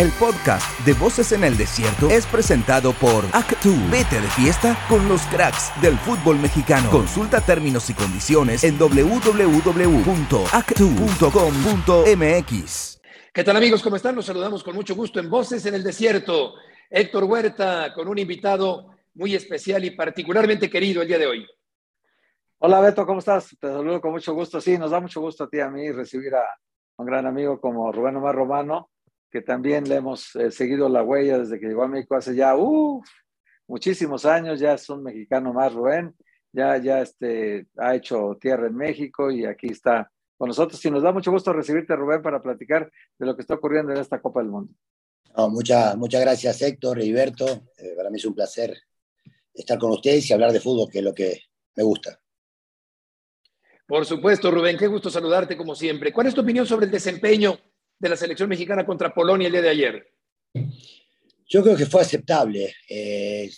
El podcast de Voces en el Desierto es presentado por Actu. Vete de fiesta con los cracks del fútbol mexicano. Consulta términos y condiciones en www.actu.com.mx. ¿Qué tal amigos? ¿Cómo están? Los saludamos con mucho gusto en Voces en el Desierto. Héctor Huerta con un invitado muy especial y particularmente querido el día de hoy. Hola Beto, ¿cómo estás? Te saludo con mucho gusto. Sí, nos da mucho gusto a ti y a mí recibir a un gran amigo como Rubén Omar Romano que también le hemos eh, seguido la huella desde que llegó a México hace ya muchísimos años, ya es un mexicano más, Rubén, ya, ya este, ha hecho tierra en México y aquí está con nosotros. Y nos da mucho gusto recibirte, Rubén, para platicar de lo que está ocurriendo en esta Copa del Mundo. muchas gracias, Héctor y Berto. Eh, para mí es un placer estar con ustedes y hablar de fútbol, que es lo que me gusta. Por supuesto, Rubén, qué gusto saludarte como siempre. ¿Cuál es tu opinión sobre el desempeño de la selección mexicana contra Polonia el día de ayer? Yo creo que fue aceptable. Eh,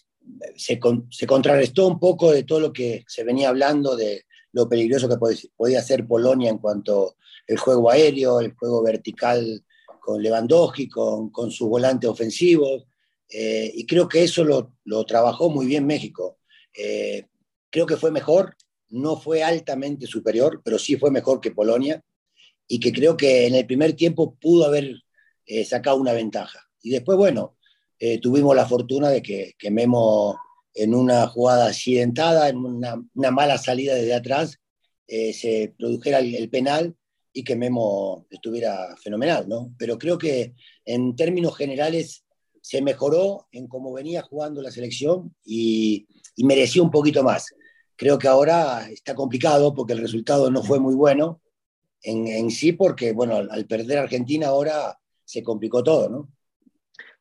se, contrarrestó un poco de todo lo que se venía hablando de lo peligroso que podía ser Polonia en cuanto al juego aéreo, el juego vertical con Lewandowski, con, con sus volantes ofensivos. Eh, y creo que eso lo, lo, trabajó muy bien México. Eh, creo que fue mejor, no fue altamente superior, pero sí fue mejor que Polonia y que creo que en el primer tiempo pudo haber eh, sacado una ventaja. Y después, bueno, eh, tuvimos la fortuna de que, que, Memo en una jugada accidentada, en una, una mala salida desde atrás, eh, se produjera el, penal y que Memo estuviera fenomenal, ¿no? Pero creo que en términos generales se mejoró en cómo venía jugando la selección y, y mereció un poquito más. Creo que ahora está complicado porque el resultado no fue muy bueno, en, sí, porque, bueno, al, perder Argentina ahora se complicó todo, ¿no?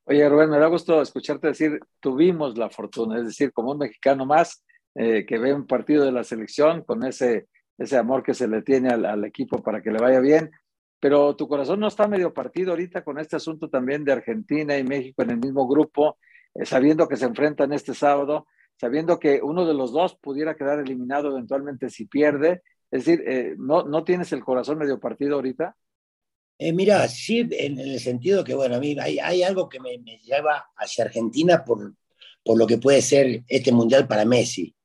Oye, Rubén, me da gusto escucharte decir, tuvimos la fortuna, es decir, como un mexicano más eh, que ve un partido de la selección con ese, ese amor que se le tiene al, equipo para que le vaya bien, pero tu corazón no está medio partido ahorita con este asunto también de Argentina y México en el mismo grupo, eh, sabiendo que se enfrentan este sábado, sabiendo que uno de los dos pudiera quedar eliminado eventualmente si pierde es decir, eh, ¿no, ¿no tienes el corazón medio partido ahorita? Eh, mira, sí, en, el sentido que, bueno, a hay, hay algo que me, lleva hacia Argentina por, por lo que puede ser este mundial para Messi.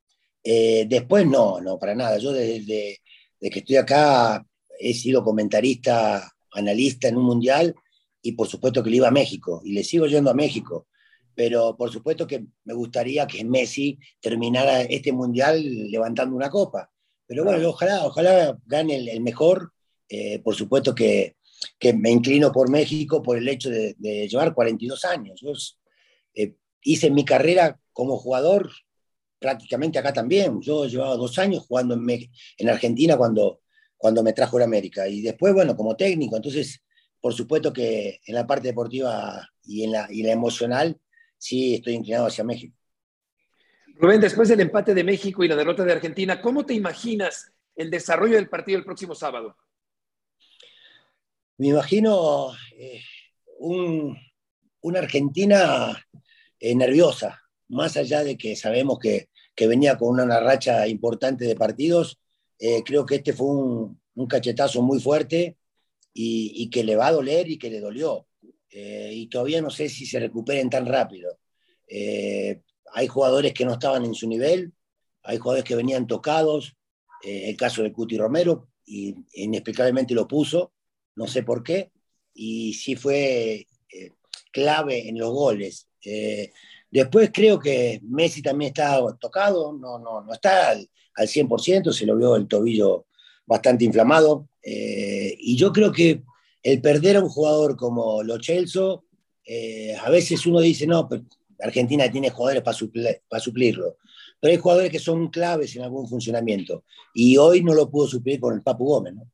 Eh, después no, no, para nada. Yo desde, que estoy acá he sido comentarista, analista en un mundial y por supuesto que le iba a México y le sigo yendo a México. Pero por supuesto que me gustaría que Messi terminara este mundial levantando una copa. Pero bueno, ojalá, ojalá gane el, mejor. Eh, por supuesto que, que, me inclino por México por el hecho de, llevar 42 años. Yo eh, hice mi carrera como jugador prácticamente acá también. Yo llevaba dos años jugando en, en Argentina cuando, cuando me trajo la América. Y después, bueno, como técnico. Entonces, por supuesto que en la parte deportiva y en la, y la emocional, sí estoy inclinado hacia México. Rubén, después del empate de México y la derrota de Argentina, ¿cómo te imaginas el desarrollo del partido el próximo sábado? Me imagino eh, una Argentina eh, nerviosa, más allá de que sabemos que, venía con una racha importante de partidos, eh, creo que este fue un, cachetazo muy fuerte y, que le va a doler y que le dolió. y todavía no sé si se recuperen tan rápido hay jugadores que no estaban en su nivel, hay jugadores que venían tocados, eh, el caso de Cuti Romero, y inexplicablemente lo puso, no sé por qué, y sí fue eh, clave en los goles. Eh, después creo que Messi también está tocado, no, no, no está al, al 100%, se lo vio el tobillo bastante inflamado, y yo creo que el perder a un jugador como Lo Celso, a veces uno dice, no, pero Argentina tiene jugadores para, suplirlo, pero hay jugadores que son claves en algún funcionamiento y hoy no lo pudo suplir con el Papu Gómez. ¿no?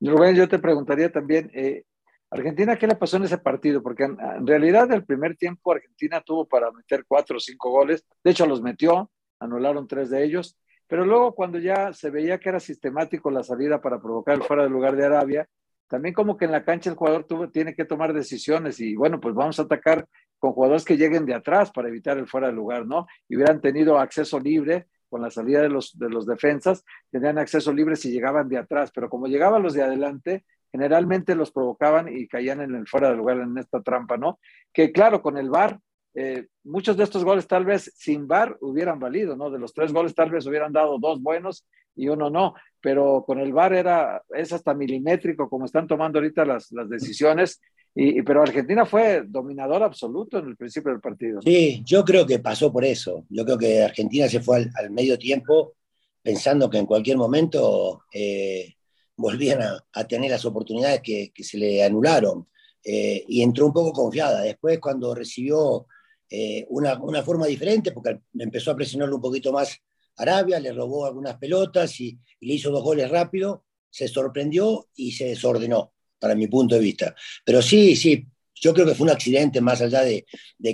Rubén, yo te preguntaría también, eh, Argentina, ¿qué le pasó en ese partido? Porque en, realidad el primer tiempo Argentina tuvo para meter cuatro o cinco goles, de hecho los metió, anularon tres de ellos, pero luego cuando ya se veía que era sistemático la salida para provocar el fuera del lugar de Arabia, también como que en la cancha el jugador tiene que tomar decisiones y bueno, pues vamos a atacar con jugadores que lleguen de atrás para evitar el fuera de lugar, ¿no? Y hubieran tenido acceso libre con la salida de los, de los defensas, tenían acceso libre si llegaban de atrás, pero como llegaban los de adelante, generalmente los provocaban y caían en el fuera de lugar en esta trampa, ¿no? Que claro, con el VAR, eh, muchos de estos goles tal vez sin VAR hubieran valido, ¿no? De los tres goles tal vez hubieran dado dos buenos y uno no, pero con el VAR era, es hasta milimétrico como están tomando ahorita las, las decisiones, y, pero Argentina fue dominador absoluto en el principio del partido. Sí, yo creo que pasó por eso, yo creo que Argentina se fue al, medio tiempo pensando que en cualquier momento eh, volvían a, tener las oportunidades que, se le anularon. Eh, y entró un poco confiada. Después, cuando recibió eh, una, una, forma diferente, porque empezó a presionarlo un poquito más Arabia, le robó algunas pelotas y, le hizo dos goles rápido, se sorprendió y se desordenó, para mi punto de vista. Pero sí, sí, yo creo que fue un accidente más allá de,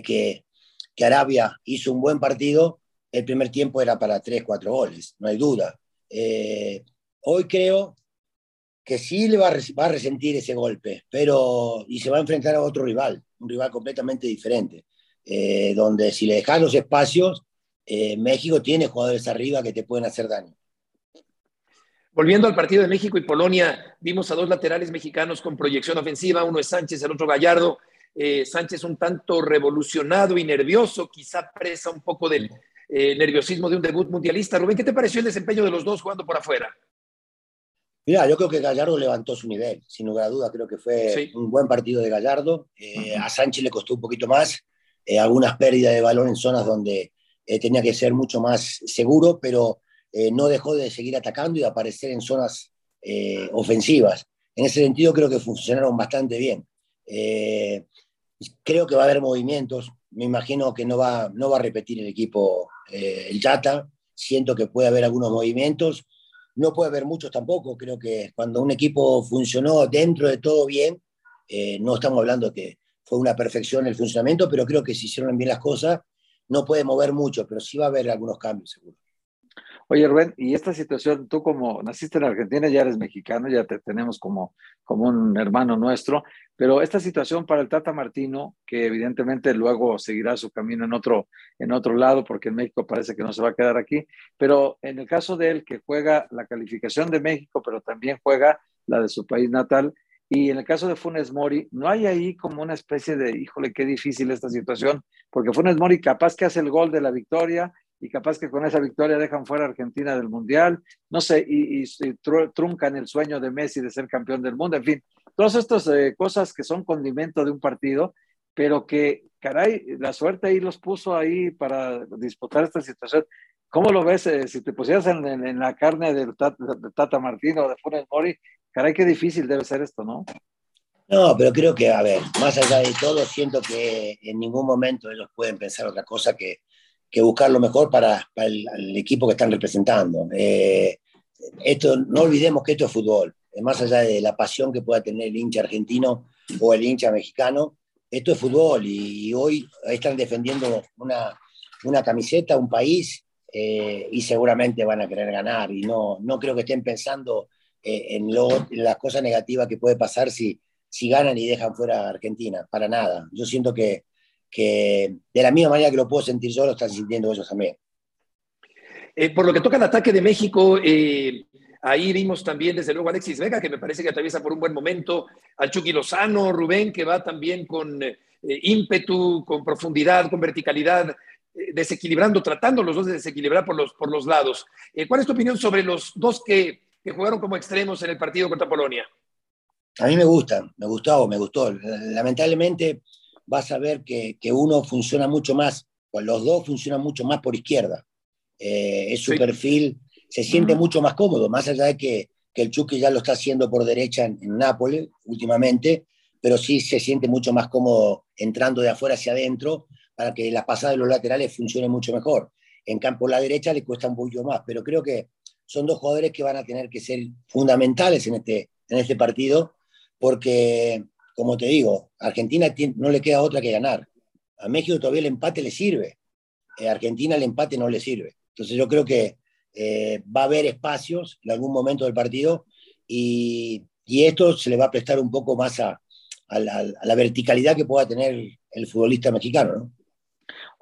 que, Arabia hizo un buen partido, el primer tiempo era para tres, cuatro goles, no hay duda. Eh, hoy creo que sí le va a, resentir ese golpe, pero y se va a enfrentar a otro rival, un rival completamente diferente, eh, donde si le dejas los espacios, eh, México tiene jugadores arriba que te pueden hacer daño. Volviendo al partido de México y Polonia, vimos a dos laterales mexicanos con proyección ofensiva, uno es Sánchez, el otro Gallardo. Eh, Sánchez un tanto revolucionado y nervioso, quizá presa un poco del nerviosismo de un debut mundialista. Rubén, ¿qué te pareció el desempeño de los dos jugando por afuera? Mira, yo creo que Gallardo levantó su nivel, sin lugar a duda, creo que fue un buen partido de Gallardo. Eh, a Sánchez le costó un poquito más, eh, algunas pérdidas de balón en zonas donde eh, tenía que ser mucho más seguro, pero no dejó de seguir atacando y de aparecer en zonas ofensivas. En ese sentido creo que funcionaron bastante bien. creo que va a haber movimientos, me imagino que no va, no va a repetir el equipo el Yata, siento que puede haber algunos movimientos no puede haber muchos tampoco. Creo que cuando un equipo funcionó dentro de todo bien, eh, no estamos hablando que fue una perfección el funcionamiento, pero creo que si hicieron bien las cosas, no puede mover mucho, pero sí va a haber algunos cambios seguro. Oye, Rubén, y esta situación, tú como naciste en Argentina, ya eres mexicano, ya te tenemos como, como un hermano nuestro, pero esta situación para el Tata Martino, que evidentemente luego seguirá su camino en otro, en otro lado, porque en México parece que no se va a quedar aquí, pero en el caso de él, que juega la calificación de México, pero también juega la de su país natal, y en el caso de Funes Mori, no hay ahí como una especie de, híjole, qué difícil esta situación, porque Funes Mori capaz que hace el gol de la victoria, y capaz que con esa victoria dejan fuera a Argentina del Mundial, no sé, y, truncan el sueño de Messi de ser campeón del mundo, en fin, todas estas eh, cosas que son condimento de un partido, pero que, caray, la suerte ahí los puso ahí para disputar esta situación. ¿Cómo lo ves eh, si te pusieras en, la carne del Tata, de Tata Martino o de Funes Mori? Caray, qué difícil debe ser esto, ¿no? No, pero creo que, a ver, más allá de todo, siento que en ningún momento ellos pueden pensar otra cosa que que buscar lo mejor para, el, equipo que están representando. Eh, esto, no olvidemos que esto es fútbol, más allá de la pasión que pueda tener el hincha argentino o el hincha mexicano, esto es fútbol y, hoy están defendiendo una, una camiseta, un país eh, y seguramente van a querer ganar y no, no creo que estén pensando eh, en, lo, en, las cosas negativas que puede pasar si, si ganan y dejan fuera a Argentina, para nada. Yo siento que que de la misma manera que lo puedo sentir yo, lo están sintiendo ellos también. Eh, por lo que toca al ataque de México, eh, ahí vimos también desde luego a Alexis Vega, que me parece que atraviesa por un buen momento, al Chucky Lozano, Rubén, que va también con eh, ímpetu, con profundidad, con verticalidad, desequilibrando, tratando los dos de desequilibrar por los, por los lados. ¿Cuál es tu opinión sobre los dos que, que jugaron como extremos en el partido contra Polonia? A mí me gusta, me gustó, me gustó. Lamentablemente vas a ver que, uno funciona mucho más, los dos funcionan mucho más por izquierda. Eh, es su perfil, se siente mucho más cómodo, más allá de que, el Chucky ya lo está haciendo por derecha en, Nápoles últimamente, pero sí se siente mucho más cómodo entrando de afuera hacia adentro para que la pasada de los laterales funcione mucho mejor. En campo la derecha le cuesta un poquito más, pero creo que son dos jugadores que van a tener que ser fundamentales en este, en este partido, porque como te digo, a Argentina no le queda otra que ganar. A México todavía el empate le sirve. A Argentina el empate no le sirve. Entonces yo creo que eh, va a haber espacios en algún momento del partido y, esto se le va a prestar un poco más a, la, verticalidad que pueda tener el futbolista mexicano. ¿no?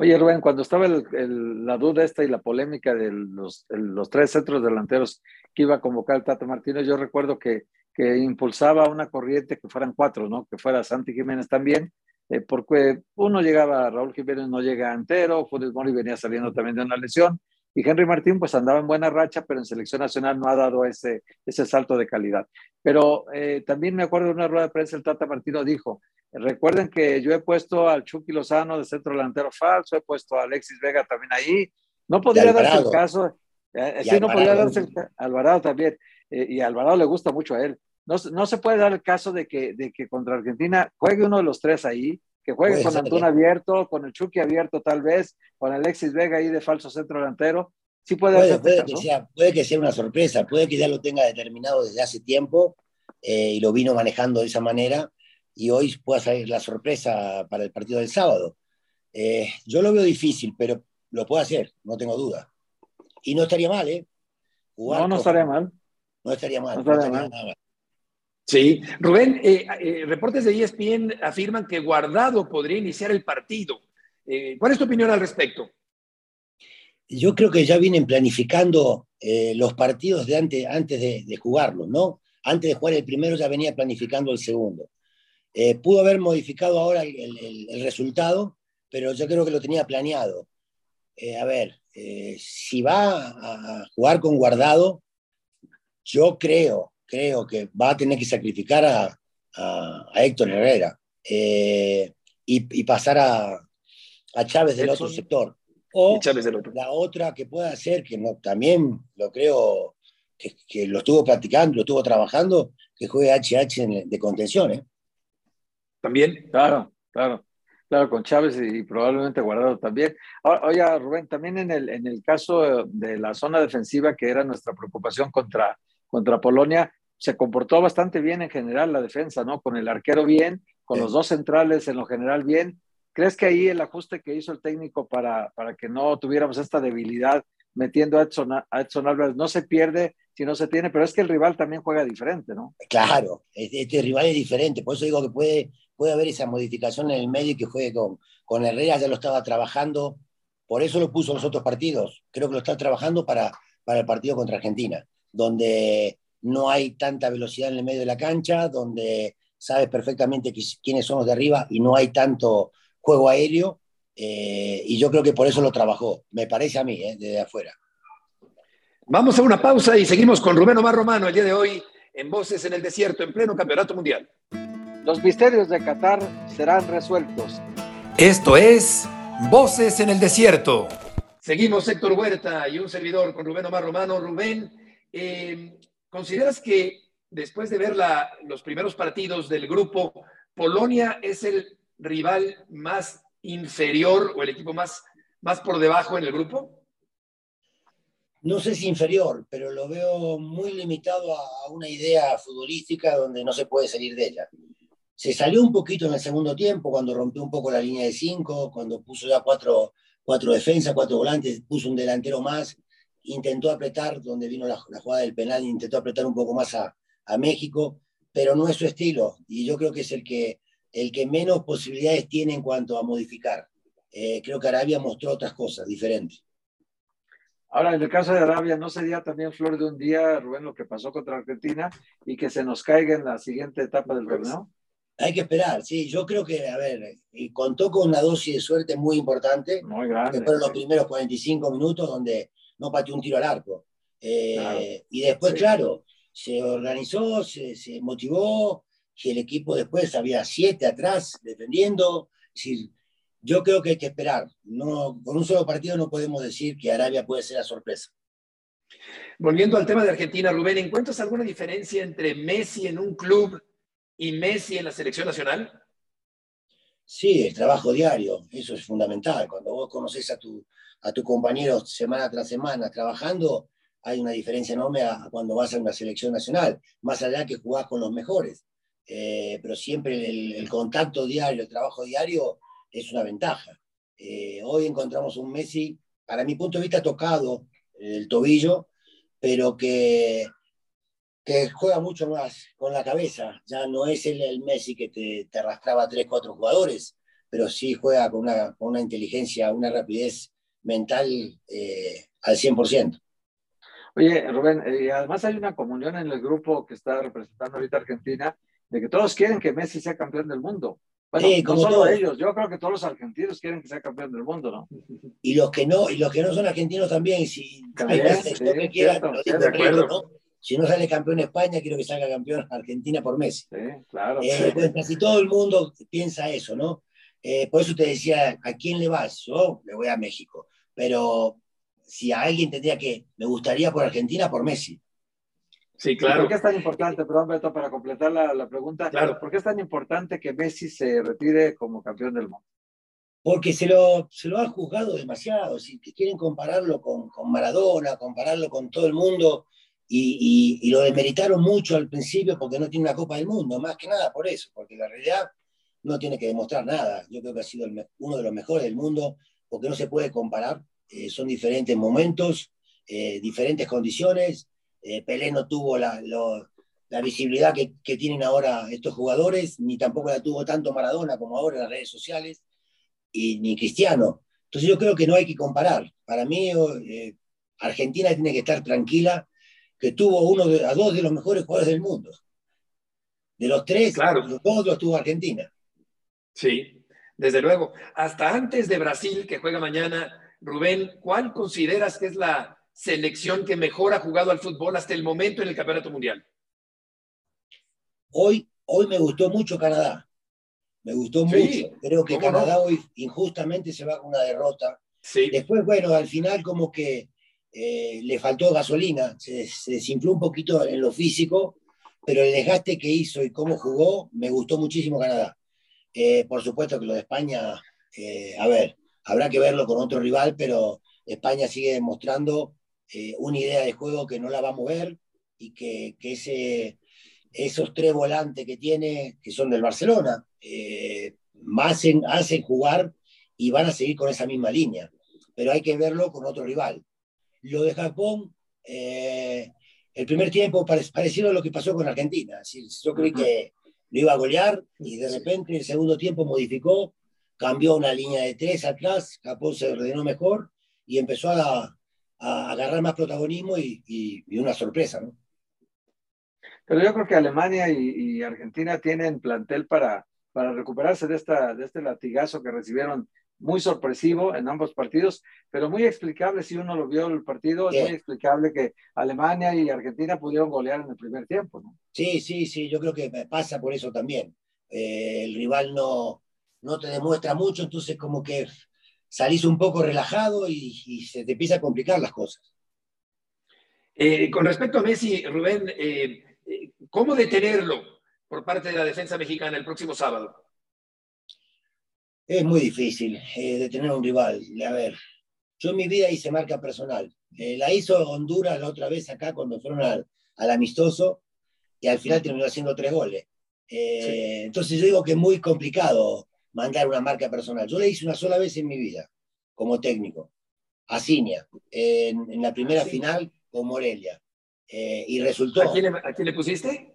Oye, Rubén, cuando estaba la duda esta y la polémica de los, los, tres centros delanteros que iba a convocar el Tata Martínez, yo recuerdo que que impulsaba una corriente que fueran cuatro, ¿no? Que fuera Santi Jiménez también, eh, porque uno llegaba, Raúl Jiménez no llega entero, Funes Mori venía saliendo también de una lesión, y Henry Martín pues andaba en buena racha, pero en selección nacional no ha dado ese, ese salto de calidad. Pero eh, también me acuerdo de una rueda de prensa, el Tata Martino dijo, recuerden que yo he puesto al Chucky Lozano de centro delantero falso, he puesto a Alexis Vega también ahí, no podría darse el caso, eh, sí, no podría darse el Alvarado también, y a Alvarado le gusta mucho a él, no, se puede dar el caso de que, de que contra Argentina juegue uno de los tres ahí, que juegue con Antuna abierto, con el Chucky abierto tal vez, con Alexis Vega ahí de falso centro delantero. Sí puede, puede, puede que, sea, puede que sea una sorpresa, puede que ya lo tenga determinado desde hace tiempo eh, y lo vino manejando de esa manera y hoy pueda salir la sorpresa para el partido del sábado. Eh, yo lo veo difícil, pero lo puede hacer, no tengo duda. Y no estaría mal, ¿eh? no, no estaría mal. No estaría mal. No estaría mal. Sí, Rubén, eh, eh, reportes de ESPN afirman que Guardado podría iniciar el partido. Eh, ¿Cuál es tu opinión al respecto? Yo creo que ya vienen planificando los partidos de antes, antes de, jugarlos, ¿no? Antes de jugar el primero ya venía planificando el segundo. Pudo haber modificado ahora el, resultado, pero yo creo que lo tenía planeado. a ver, si va a jugar con Guardado, yo creo creo que va a tener que sacrificar a, Héctor Herrera eh, y, pasar a, a Chávez del otro sector. O la otra que pueda hacer, que no, también lo creo que, lo estuvo practicando, lo estuvo trabajando, que juegue HH de contención. ¿eh? También. Claro, claro. Claro, con Chávez y, probablemente Guardado también. oye, Rubén, también en el, en el caso de la zona defensiva, que era nuestra preocupación contra, contra Polonia, se comportó bastante bien en general la defensa, ¿no? Con el arquero bien, con los dos centrales en lo general bien. ¿Crees que ahí el ajuste que hizo el técnico para, para que no tuviéramos esta debilidad metiendo a Edson, a Edson Álvarez no se pierde si no se tiene, pero es que el rival también juega diferente, ¿no? Claro, este, este rival es diferente, por eso digo que puede, puede haber esa modificación en el medio que juegue con, Herrera, ya lo estaba trabajando, por eso lo puso en los otros partidos, creo que lo está trabajando para, para el partido contra Argentina, donde no hay tanta velocidad en el medio de la cancha, donde sabes perfectamente quiénes son los de arriba y no hay tanto juego aéreo. Eh, y yo creo que por eso lo trabajó, me parece a mí, eh, desde afuera. Vamos a una pausa y seguimos con Rubén Omar Romano el día de hoy en Voces en el Desierto, en pleno Campeonato Mundial. Los misterios de Qatar serán resueltos. Esto es Voces en el Desierto. Seguimos Héctor Huerta y un servidor con Rubén Omar Romano. Rubén, eh, ¿Consideras que después de ver los primeros partidos del grupo, Polonia es el rival más inferior o el equipo más, más por debajo en el grupo? No sé si inferior, pero lo veo muy limitado a una idea futbolística donde no se puede salir de ella. Se salió un poquito en el segundo tiempo, cuando rompió un poco la línea de cinco, cuando puso ya cuatro, cuatro defensas, cuatro volantes, puso un delantero más intentó apretar, donde vino la, jugada del penal, intentó apretar un poco más a, México, pero no es su estilo. Y yo creo que es el que, el que menos posibilidades tiene en cuanto a modificar. Eh, creo que Arabia mostró otras cosas diferentes. Ahora, en el caso de Arabia, ¿no sería también flor de un día, Rubén, lo que pasó contra Argentina y que se nos caiga en la siguiente etapa del torneo? Hay que esperar, sí. Yo creo que, a ver, y contó con una dosis de suerte muy importante. Muy grande. Que fueron los primeros 45 minutos donde no pateó un tiro al arco. Eh, y después, claro, se organizó, se, motivó, y el equipo después había siete atrás defendiendo. Es decir, yo creo que hay que esperar. No, con un solo partido no podemos decir que Arabia puede ser la sorpresa. Volviendo al tema de Argentina, Rubén, ¿encuentras alguna diferencia entre Messi en un club y Messi en la selección nacional? Sí, el trabajo diario, eso es fundamental. Cuando vos conoces a tu, a tus compañeros semana tras semana trabajando, hay una diferencia enorme a, cuando vas a una selección nacional, más allá que jugás con los mejores. Eh, pero siempre el, contacto diario, el trabajo diario es una ventaja. Eh, hoy encontramos un Messi, para mi punto de vista, tocado el tobillo, pero que, que juega mucho más con la cabeza. Ya no es el, el Messi que te, te arrastraba a tres, cuatro jugadores, pero sí juega con una, con una inteligencia, una rapidez mental eh, al 100%. Oye, Rubén, y además hay una comunión en el grupo que está representando ahorita Argentina, de que todos quieren que Messi sea campeón del mundo. Bueno, no solo ellos, yo creo que todos los argentinos quieren que sea campeón del mundo, ¿no? Y los que no, y los que no son argentinos también, si Si no sale campeón España, quiero que salga campeón Argentina por Messi. Sí, claro. Eh, pues casi todo el mundo piensa eso, ¿no? Eh, por eso te decía, ¿a quién le vas? Yo le voy a México. Pero si a alguien tendría que, me gustaría por Argentina, por Messi. Sí, claro. ¿Por qué es tan importante, perdón Beto, para completar la, la pregunta, claro. ¿por qué es tan importante que Messi se retire como campeón del mundo? Porque se lo, se lo han juzgado demasiado, si quieren compararlo con, con Maradona, compararlo con todo el mundo, y, y, y, lo demeritaron mucho al principio porque no tiene una Copa del Mundo, más que nada por eso, porque la realidad no tiene que demostrar nada. Yo creo que ha sido el, uno de los mejores del mundo, porque no se puede comparar, eh, son diferentes momentos, eh, diferentes condiciones, eh, Pelé no tuvo la, la visibilidad que, que, tienen ahora estos jugadores, ni tampoco la tuvo tanto Maradona como ahora en las redes sociales, y ni Cristiano. Entonces yo creo que no hay que comparar. Para mí, eh, Argentina tiene que estar tranquila, que tuvo uno de, a dos de los mejores jugadores del mundo. De los tres, claro. los dos los tuvo Argentina. Sí, desde luego. Hasta antes de Brasil, que juega mañana, Rubén, ¿cuál consideras que es la selección que mejor ha jugado al fútbol hasta el momento en el Campeonato Mundial? Hoy, hoy me gustó mucho Canadá. Me gustó sí, mucho. Creo que Canadá no? hoy injustamente se va con una derrota. Sí. Después, bueno, al final como que eh, le faltó gasolina, se, se, desinfló un poquito en lo físico, pero el desgaste que hizo y cómo jugó, me gustó muchísimo Canadá. Eh, por supuesto que lo de España, eh, a ver, habrá que verlo con otro rival, pero España sigue demostrando una idea de juego que no la va a mover y que, que esos tres volantes que tiene, que son del Barcelona, hacen jugar y van a seguir con esa misma línea. Pero hay que verlo con otro rival. Lo de Japón, eh, el primer tiempo parecido a lo que pasó con Argentina. Yo creí que lo iba a golear y de repente el segundo tiempo modificó, cambió una línea de tres atrás, Japón se ordenó mejor y empezó a, a agarrar más protagonismo y, y, y, una sorpresa, ¿no? Pero yo creo que Alemania y, y, Argentina tienen plantel para, para recuperarse de, esta, de este latigazo que recibieron muy sorpresivo en ambos partidos, pero muy explicable si uno lo vio el partido, es muy explicable que Alemania y Argentina pudieron golear en el primer tiempo, ¿no? Sí, sí, sí, yo creo que pasa por eso también. Eh, el rival no, no te demuestra mucho, entonces como que salís un poco relajado y, y se te empieza a complicar las cosas. Eh, con respecto a Messi, Rubén, eh, ¿cómo detenerlo por parte de la defensa mexicana el próximo sábado? Es muy difícil eh, detener a un rival. A ver, yo en mi vida hice marca personal. Eh, la hizo Honduras la otra vez acá cuando fueron al, al amistoso y al final terminó haciendo tres goles. Eh, sí. Entonces yo digo que es muy complicado mandar una marca personal. Yo la hice una sola vez en mi vida como técnico, a Cinia, en, en la primera Cinia. final con Morelia. Eh, y resultó. ¿A quién, le, ¿A quién, le, pusiste?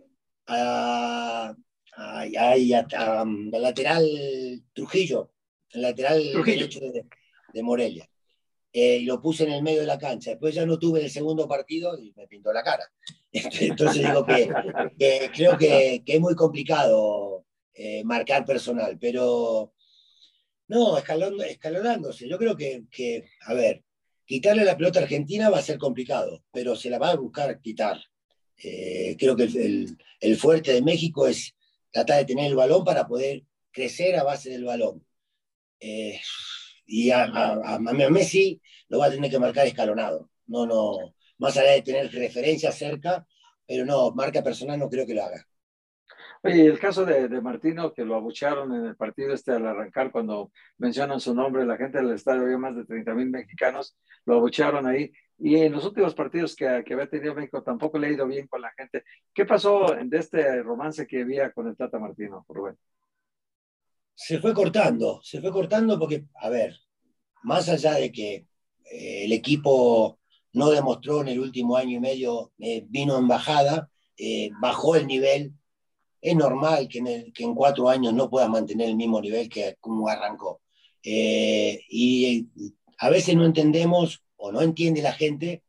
A, a, a, a lateral Trujillo, el lateral Trujillo. derecho de, de Morelia. Eh, y lo puse en el medio de la cancha. Después ya no tuve el segundo partido y me pintó la cara. Entonces digo que, que creo que, que, es muy complicado eh, marcar personal, pero no, escalon, escalonándose. Yo creo que, que, a ver, quitarle la pelota a Argentina va a ser complicado, pero se la va a buscar quitar. Eh, creo que el, el, el, fuerte de México es tratar de tener el balón para poder crecer a base del balón. Eh, y a, a, a, Messi lo va a tener que marcar escalonado. No, no, más allá de tener referencia cerca, pero no, marca personal no creo que lo haga. Oye, el caso de, de, Martino, que lo abuchearon en el partido este al arrancar, cuando mencionan su nombre, la gente del estadio, había más de 30 mil mexicanos, lo abuchearon ahí. Y en los últimos partidos que, que, había tenido México tampoco le ha ido bien con la gente. ¿Qué pasó de este romance que había con el Tata Martino, Rubén? Se fue cortando, se fue cortando porque, a ver, más allá de que eh, el equipo no demostró en el último año y medio, eh, vino en bajada, eh, bajó el nivel, es normal que en, que en, cuatro años no pueda mantener el mismo nivel que como arrancó. Eh, y a veces no entendemos o no entiende la gente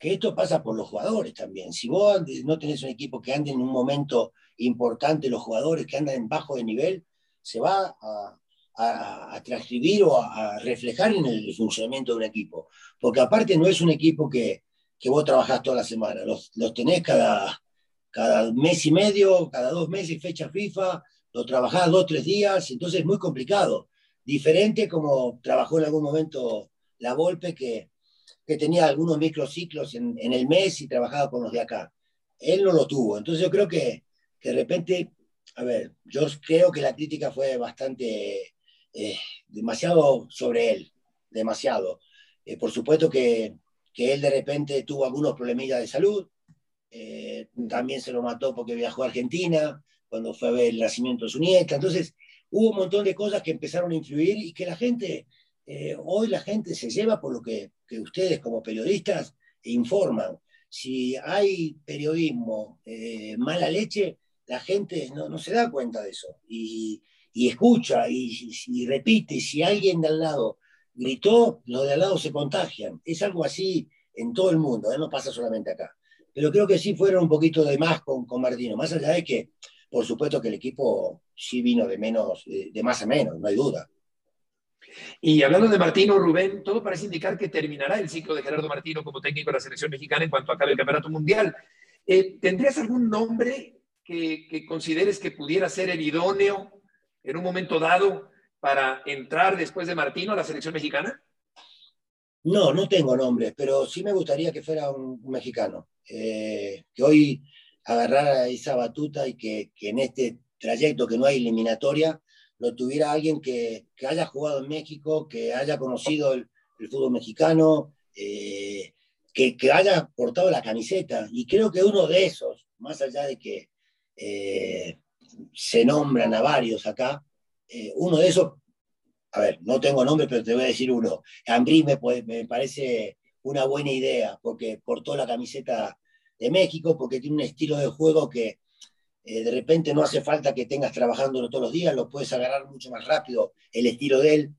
que esto pasa por los jugadores también. Si vos no tenés un equipo que ande en un momento importante, los jugadores que andan en bajo de nivel, se va a, a, transcribir o a, reflejar en el funcionamiento de un equipo. Porque aparte no es un equipo que, que vos trabajás toda la semana, los, los tenés cada, cada mes y medio, cada dos meses, fecha FIFA, lo trabajás dos, tres días, entonces es muy complicado. Diferente como trabajó en algún momento la Volpe, que, que tenía algunos microciclos en, en el mes y trabajaba con los de acá. Él no lo tuvo. Entonces yo creo que, que de repente, a ver, yo creo que la crítica fue bastante, eh, demasiado sobre él, demasiado. Eh, por supuesto que, que, él de repente tuvo algunos problemillas de salud, eh, también se lo mató porque viajó a Argentina, cuando fue a ver el nacimiento de su nieta. Entonces, hubo un montón de cosas que empezaron a influir y que la gente, eh, hoy la gente se lleva por lo que, que ustedes como periodistas informan. Si hay periodismo eh, mala leche, la gente no, no, se da cuenta de eso y, y escucha y, y, repite. Si alguien de al lado gritó, los de al lado se contagian. Es algo así en todo el mundo, no pasa solamente acá. Pero creo que sí fueron un poquito de más con, con Martino, más allá de que por supuesto que el equipo sí vino de menos, de más a menos, no hay duda. Y hablando de Martino, Rubén, todo parece indicar que terminará el ciclo de Gerardo Martino como técnico de la selección mexicana en cuanto acabe el campeonato mundial. Eh, ¿Tendrías algún nombre que, que, consideres que pudiera ser el idóneo en un momento dado para entrar después de Martino a la selección mexicana? No, no tengo nombre, pero sí me gustaría que fuera un, mexicano. Eh, que hoy agarrar esa batuta y que, en este trayecto que no hay eliminatoria lo tuviera alguien que, haya jugado en México, que haya conocido el, fútbol mexicano, eh, que, haya portado la camiseta. Y creo que uno de esos, más allá de que eh, se nombran a varios acá, uno de esos, a ver, no tengo nombre, pero te voy a decir uno, Ambrí me, me parece una buena idea, porque portó la camiseta de México, porque tiene un estilo de juego que eh, de repente no hace falta que tengas trabajándolo todos los días, lo puedes agarrar mucho más rápido, el estilo de él.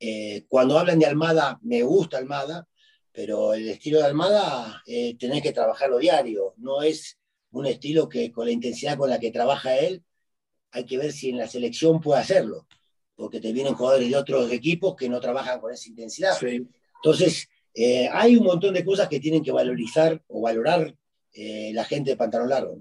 Eh, cuando hablan de Almada, me gusta Almada, pero el estilo de Almada eh, tenés que trabajarlo diario, no es un estilo que con la intensidad con la que trabaja él, hay que ver si en la selección puede hacerlo, porque te vienen jugadores de otros equipos que no trabajan con esa intensidad. Sí. Entonces, eh, hay un montón de cosas que tienen que valorizar o valorar eh, la gente de pantalón largo.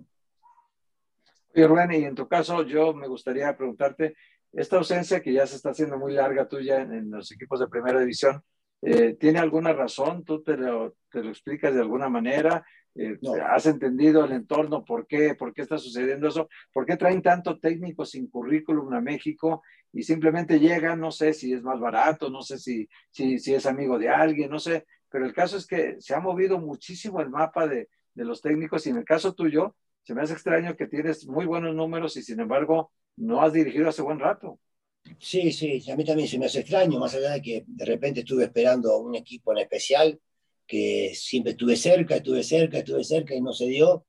Oye, Rubén, y en tu caso, yo me gustaría preguntarte, esta ausencia que ya se está haciendo muy larga tuya en, en los equipos de primera división, eh, ¿tiene alguna razón? ¿Tú te lo, te lo explicas de alguna manera? Eh, no. ¿Has entendido el entorno? ¿Por qué? ¿Por qué está sucediendo eso? ¿Por qué traen tanto técnico sin currículum a México y simplemente llegan? No sé si es más barato, no sé si, si, si es amigo de alguien, no sé, pero el caso es que se ha movido muchísimo el mapa de, de los técnicos y en el caso tuyo, se me hace extraño que tienes muy buenos números y sin embargo no has dirigido hace buen rato. Sí, sí, a mí también se me hace extraño, más allá de que de repente estuve esperando un equipo en especial, que siempre estuve cerca, estuve cerca, estuve cerca y no se dio,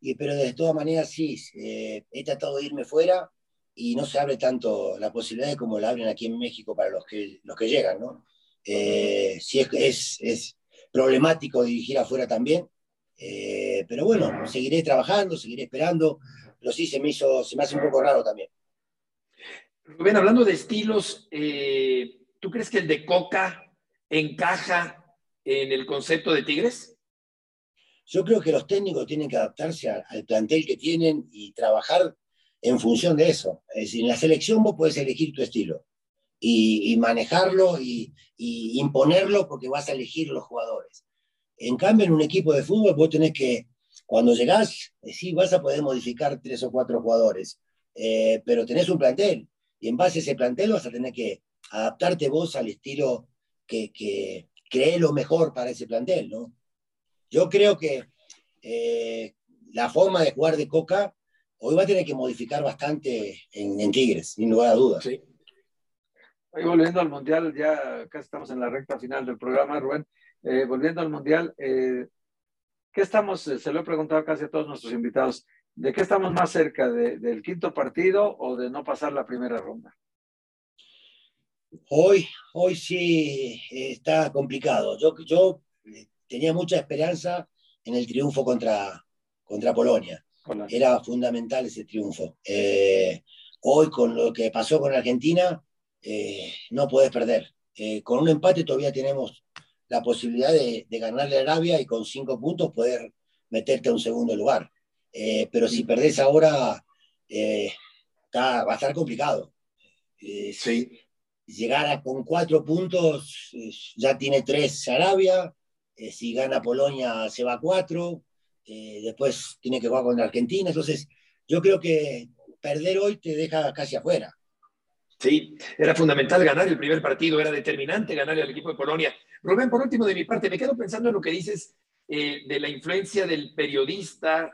y, pero de todas maneras sí, eh, he tratado de irme fuera y no se abre tanto la posibilidad como la abren aquí en México para los que, los que llegan, ¿no? Eh, sí es, es, es problemático dirigir afuera también, eh, pero bueno, seguiré trabajando, seguiré esperando, pero sí se me hizo, se me hace un poco raro también. Rubén, hablando de estilos, eh, ¿tú crees que el de Coca encaja en el concepto de Tigres? Yo creo que los técnicos tienen que adaptarse al plantel que tienen y trabajar en función de eso. Es decir, en la selección vos puedes elegir tu estilo y, manejarlo y imponerlo porque vas a elegir los jugadores. En cambio, en un equipo de fútbol vos tenés que, cuando llegás, sí vas a poder modificar tres o cuatro jugadores, eh, pero tenés un plantel y en base a ese plantel vas a tener que adaptarte vos al estilo que, cree lo mejor para ese plantel, ¿no? Yo creo que eh, la forma de jugar de Coca hoy va a tener que modificar bastante en, en Tigres, sin lugar a dudas. Sí. Hoy volviendo al Mundial, ya casi estamos en la recta final del programa, Rubén. Eh, volviendo al Mundial, eh, ¿qué estamos, se lo he preguntado casi a todos nuestros invitados, ¿de qué estamos más cerca? De, ¿Del quinto partido o de no pasar la primera ronda? Hoy, hoy sí está complicado. Yo, yo tenía mucha esperanza en el triunfo contra, contra Polonia. Era fundamental ese triunfo. Eh, hoy, con lo que pasó con Argentina, eh, no puedes perder. Eh, con un empate todavía tenemos la posibilidad de, ganarle a Arabia y con cinco puntos poder meterte a un segundo lugar. Pero si perdés ahora, va a estar complicado. sí. Llegar con cuatro puntos, ya tiene tres Arabia, si gana Polonia se va a cuatro, eh, después tiene que jugar con Argentina, entonces yo creo que perder hoy te deja casi afuera. Sí, era fundamental ganar el primer partido, era determinante ganar al equipo de Polonia. Rubén, por último de mi parte, me quedo pensando en lo que dices eh, de la influencia del periodista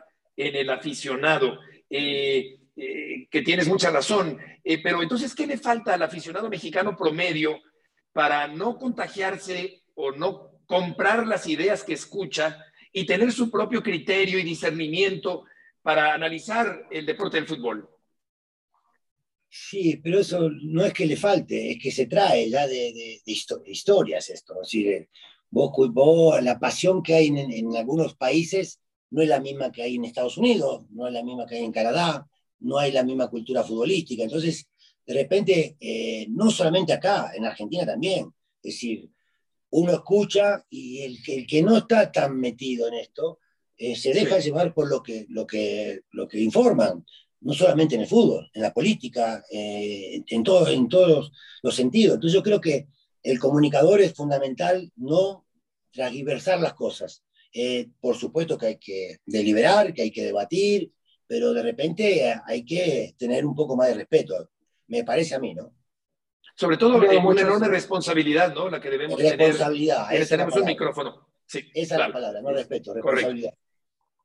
en el aficionado, eh, que tienes mucha razón, pero entonces, ¿qué le falta al aficionado mexicano promedio para no contagiarse o no comprar las ideas que escucha y tener su propio criterio y discernimiento para analizar el deporte del fútbol. Sí, pero eso no es que le falte, es que se trae ya de, historias esto. Es decir, vos, vos, la pasión que hay en, algunos países no es la misma que hay en Estados Unidos, no es la misma que hay en Canadá, no hay la misma cultura futbolística. Entonces, de repente, eh, no solamente acá, en Argentina también. Es decir, uno escucha y el que, el que no está tan metido en esto eh, se deja llevar por lo que, lo, que, lo que informan, no solamente en el fútbol, en la política, eh, en, todo, en todos los, sentidos. Entonces yo creo que el comunicador es fundamental no transversar las cosas. Eh, por supuesto que hay que deliberar, que hay que debatir, pero de repente hay que tener un poco más de respeto, me parece a mí, ¿no? Sobre todo una enorme responsabilidad, ¿no? La que debemos responsabilidad, tener. Tenemos un micrófono. Sí, esa es la palabra, no respeto, responsabilidad.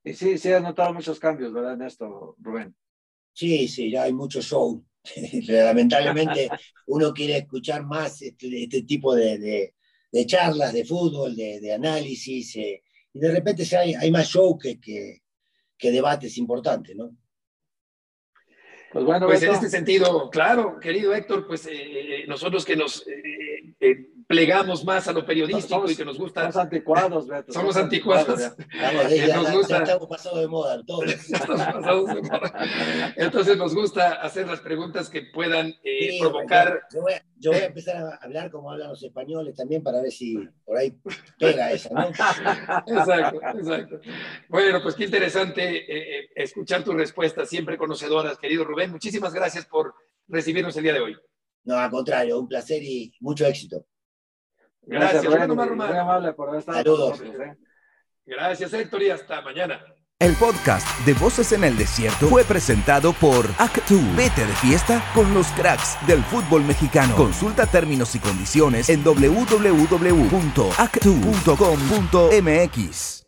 Y sí, sí, has notado muchos cambios, ¿verdad, en esto, Rubén? Sí, sí, ya hay mucho show. Lamentablemente uno quiere escuchar más este, este tipo de, de, charlas de fútbol, de, análisis, eh, y de repente hay, hay más show que, que, que debates importantes, ¿no? Pues bueno, pues en este sentido, claro, querido Héctor, pues eh, nosotros que nos eh, eh, plegamos más a lo periodístico y que nos gusta. Somos anticuados, Beto. Somos anticuados. nos gusta. estamos pasados de moda, todos. Entonces nos gusta hacer las preguntas que puedan provocar. Yo voy, a, yo voy, a, empezar a hablar como hablan los españoles también para ver si por ahí pega esa, ¿no? exacto, exacto. Bueno, pues qué interesante escuchar tus respuestas, siempre conocedoras, querido Rubén muchísimas gracias por recibirnos el día de hoy. No, al contrario, un placer y mucho éxito. Gracias, gracias Muy amable por haber estado Saludos. ¿eh? Gracias, Héctor, y hasta mañana. El podcast de Voces en el Desierto fue presentado por Actu. Vete de fiesta con los cracks del fútbol mexicano. Consulta términos y condiciones en www.actu.com.mx.